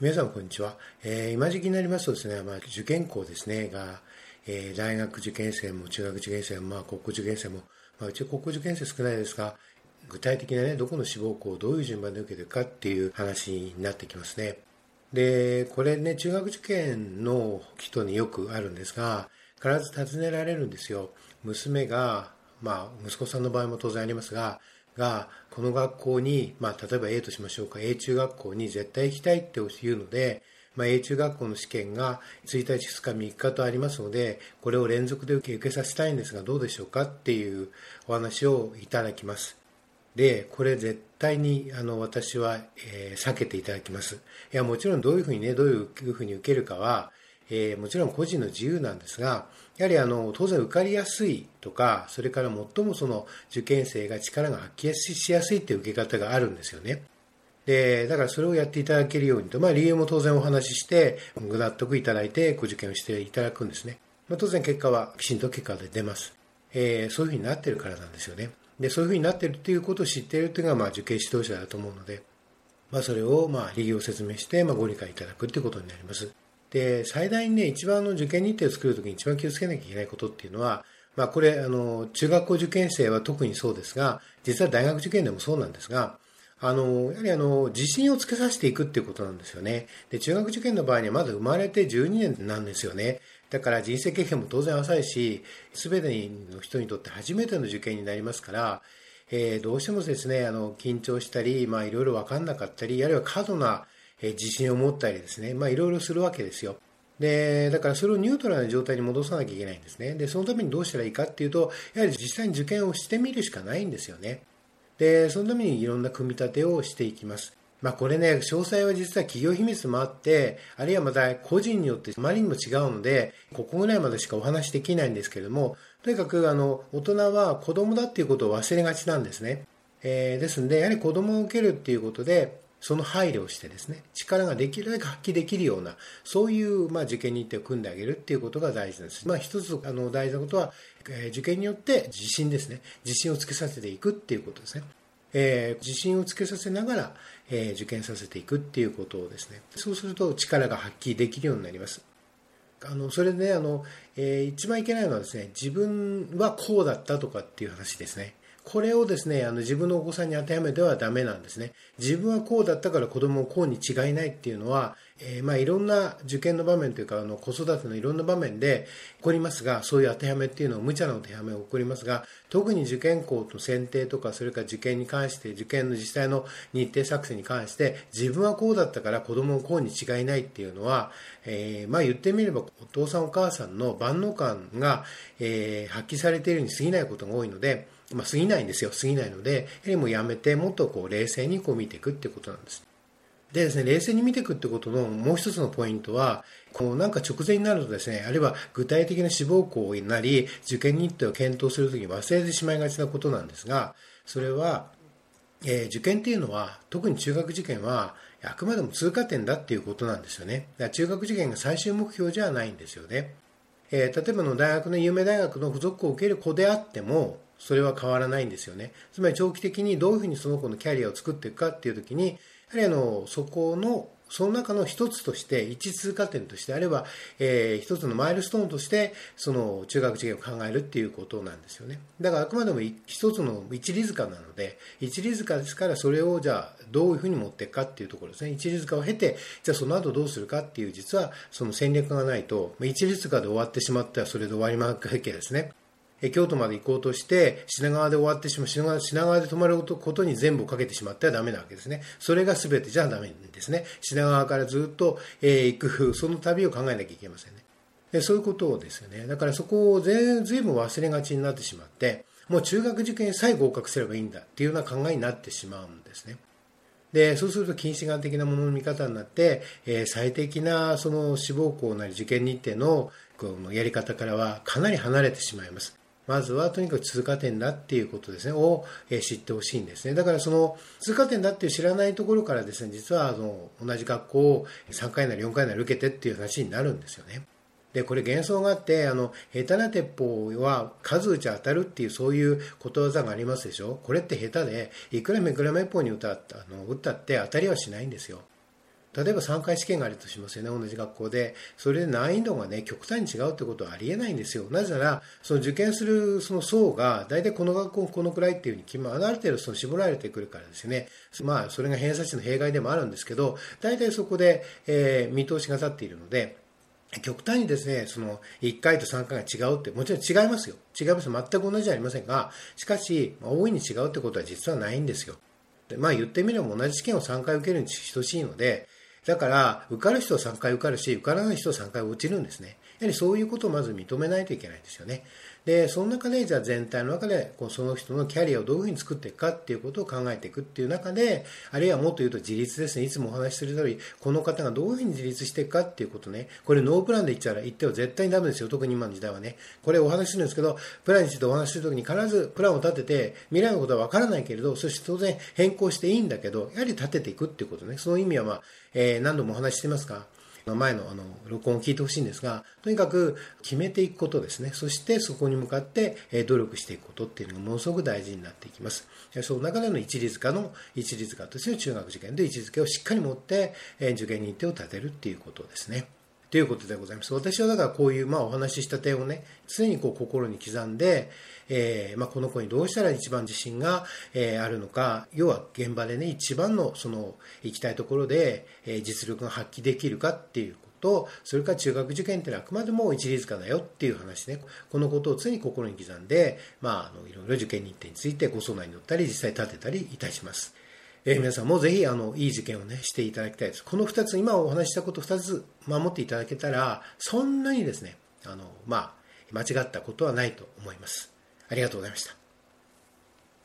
皆さんこんにちは。えー、今時期になりますとですね、まあ、受験校ですね、が、えー、大学受験生も中学受験生も、まあ、高校受験生も、まあ、うち高校受験生少ないですが、具体的なね、どこの志望校をどういう順番で受けてるかっていう話になってきますね。で、これね、中学受験の人によくあるんですが、必ず尋ねられるんですよ。娘が、まあ、息子さんの場合も当然ありますが、が、この学校に、まあ、例えば A としましょうか、A 中学校に絶対行きたいっていうので、まあ、A 中学校の試験が1日、2日、3日とありますので、これを連続で受け受けさせたいんですが、どうでしょうかっていうお話をいただきます。で、これ絶対にあの私は、えー、避けていただきます。いや、もちろんどういうふうにね、どういうふうに受けるかは、えー、もちろん個人の自由なんですが、やはりあの当然受かりやすいとか、それから最もその受験生が力が発揮しやすいという受け方があるんですよね。で、だからそれをやっていただけるようにと、まあ理由も当然お話しして、ご納得いただいてご受験をしていただくんですね。まあ、当然結果はきちんと結果で出ます。えー、そういうふうになってるからなんですよね。で、そういうふうになってるっていうことを知っているというのが、まあ受験指導者だと思うので、まあそれをまあ理由を説明して、まあご理解いただくっていうことになります。で、最大にね、一番の受験日程を作るときに一番気をつけなきゃいけないことっていうのは、まあこれ、あの、中学校受験生は特にそうですが、実は大学受験でもそうなんですが、あの、やはりあの、自信をつけさせていくっていうことなんですよね。で、中学受験の場合にはまだ生まれて12年なんですよね。だから人生経験も当然浅いし、すべての人にとって初めての受験になりますから、えー、どうしてもですね、あの、緊張したり、まあいろいろわかんなかったり、あるいは過度なえ自信を持ったりですね、まあいろいろするわけですよ。で、だからそれをニュートラルな状態に戻さなきゃいけないんですね。で、そのためにどうしたらいいかっていうと、やはり実際に受験をしてみるしかないんですよね。で、そのためにいろんな組み立てをしていきます。まあこれね、詳細は実は企業秘密もあって、あるいはまた個人によってあまりにも違うので、ここぐらいまでしかお話できないんですけれども、とにかくあの、大人は子供だっていうことを忘れがちなんですね。えー、ですんで、やはり子供を受けるっていうことで、その配慮をしてですね、力ができるだけ発揮できるような、そういう、まあ、受験日程を組んであげるっていうことが大事です。まあ、一つ、あの、大事なことは、えー、受験によって自信ですね。自信をつけさせていくっていうことですね。えー、自信をつけさせながら、えー、受験させていくっていうことをですね。そうすると力が発揮できるようになります。あの、それでね、あの、えー、一番いけないのはですね、自分はこうだったとかっていう話ですね。これをですね、あの自分のお子さんに当てはめてはダメなんですね。自分はこうだったから子供をこうに違いないっていうのは、えー、まあいろんな受験の場面というか、あの子育てのいろんな場面で起こりますが、そういう当てはめっていうのは無茶な当てはめが起こりますが、特に受験校の選定とか、それから受験に関して、受験の実際の日程作成に関して、自分はこうだったから子供をこうに違いないっていうのは、えー、まあ言ってみればお父さんお母さんの万能感が、えー、発揮されているに過ぎないことが多いので、まあ、過ぎないんですよ。過ぎないので、やはりもうやめて、もっとこう冷静にこう見ていくってことなんです。でですね、冷静に見ていくってことのもう一つのポイントは、こうなんか直前になるとですね、あるいは具体的な志望校になり、受験日程を検討するときに忘れてしまいがちなことなんですが、それは、えー、受験っていうのは、特に中学受験は、あくまでも通過点だっていうことなんですよね。だから中学受験が最終目標じゃないんですよね。えー、例えばの大学の有名大学の付属校を受ける子であっても、それは変わらないんですよね。つまり長期的にどういうふうにその子のキャリアを作っていくかっていう時に、やはりあの、そこの、その中の一つとして、一通過点としてあれば、えー、一つのマイルストーンとして、その中学受験を考えるっていうことなんですよね。だからあくまでも一つの一里塚なので、一里塚ですからそれをじゃあどういうふうに持っていくかっていうところですね。一里塚を経て、じゃあその後どうするかっていう実はその戦略がないと、一里塚で終わってしまってはそれで終わりまくわけですね。京都まで行こうとして、品川で終わってしまう、品川で泊まることに全部をかけてしまってはダメなわけですね。それが全てじゃダメですね。品川からずっと、え、行く、その旅を考えなきゃいけませんね。でそういうことですよね。だからそこをずいぶん忘れがちになってしまって、もう中学受験さえ合格すればいいんだっていうような考えになってしまうんですね。で、そうすると近視眼的なものの見方になって、えー、最適なその志望校なり受験日程のこのやり方からはかなり離れてしまいます。まずはとにかく通過点だっていうことですね、を知ってほしいんですね。だからその通過点だっていう知らないところからですね、実はあの同じ学校を3回なり4回なり受けてっていう話になるんですよね。で、これ幻想があって、あの、下手な鉄砲は数打ち当たるっていうそういうことわざがありますでしょこれって下手で、いくらめくらめっぽうに撃った、あの、撃ったって当たりはしないんですよ。例えば3回試験があるとしますよね、同じ学校で。それで難易度がね、極端に違うってことはありえないんですよ。なぜなら、その受験するその層が、大体この学校このくらいっていうふうに決ま、ある程度その絞られてくるからですね。まあ、それが偏差値の弊害でもあるんですけど、大体そこで、えー、見通しが立っているので、極端にですね、その1回と3回が違うって、もちろん違いますよ。違います。全く同じじゃありませんが、しかし、大いに違うってことは実はないんですよ。でまあ言ってみれば同じ試験を3回受けるに等しいので、だから、受かる人は3回受かるし、受からない人は3回落ちるんですね。やはりそういうことをまず認めないといけないんですよね。で、その中で、じゃあ全体の中で、こうその人のキャリアをどういうふうに作っていくかっていうことを考えていくっていう中で、あるいはもっと言うと自立ですね。いつもお話しする通り、この方がどういうふうに自立していくかっていうことね。これノープランで言っちゃら、言っては絶対にダメですよ。特に今の時代はね。これお話しするんですけど、プランについてお話しするときに必ずプランを立てて、未来のことはわからないけれど、そして当然変更していいんだけど、やはり立てていくっていうことね。その意味はまあ、えー、何度もお話ししてますが、前のあの録音を聞いてほしいんですが、とにかく決めていくことですね。そしてそこに向かって努力していくことっていうのがものすごく大事になっていきます。その中での一律化の、一律化としての中学受験で位置づけをしっかり持って受験日程を立てるっていうことですね。ということでございます。私はだからこういう、まあ、お話しした点をね、常にこう心に刻んで、えー、まあ、この子にどうしたら一番自信が、えー、あるのか、要は現場でね、一番のその行きたいところで、えー、実力が発揮できるかっていうこと、それから中学受験ってのはあくまでも一律化だよっていう話ね。このことを常に心に刻んで、まあ、あの、いろいろ受験日程についてご相談に乗ったり、実際立てたりいたします。えー、皆さんもぜひ、あの、いい受験をね、していただきたいです。この2つ、今お話したこと2つ守っていただけたら、そんなにですね、あの、まあ、間違ったことはないと思います。ありがとうございました。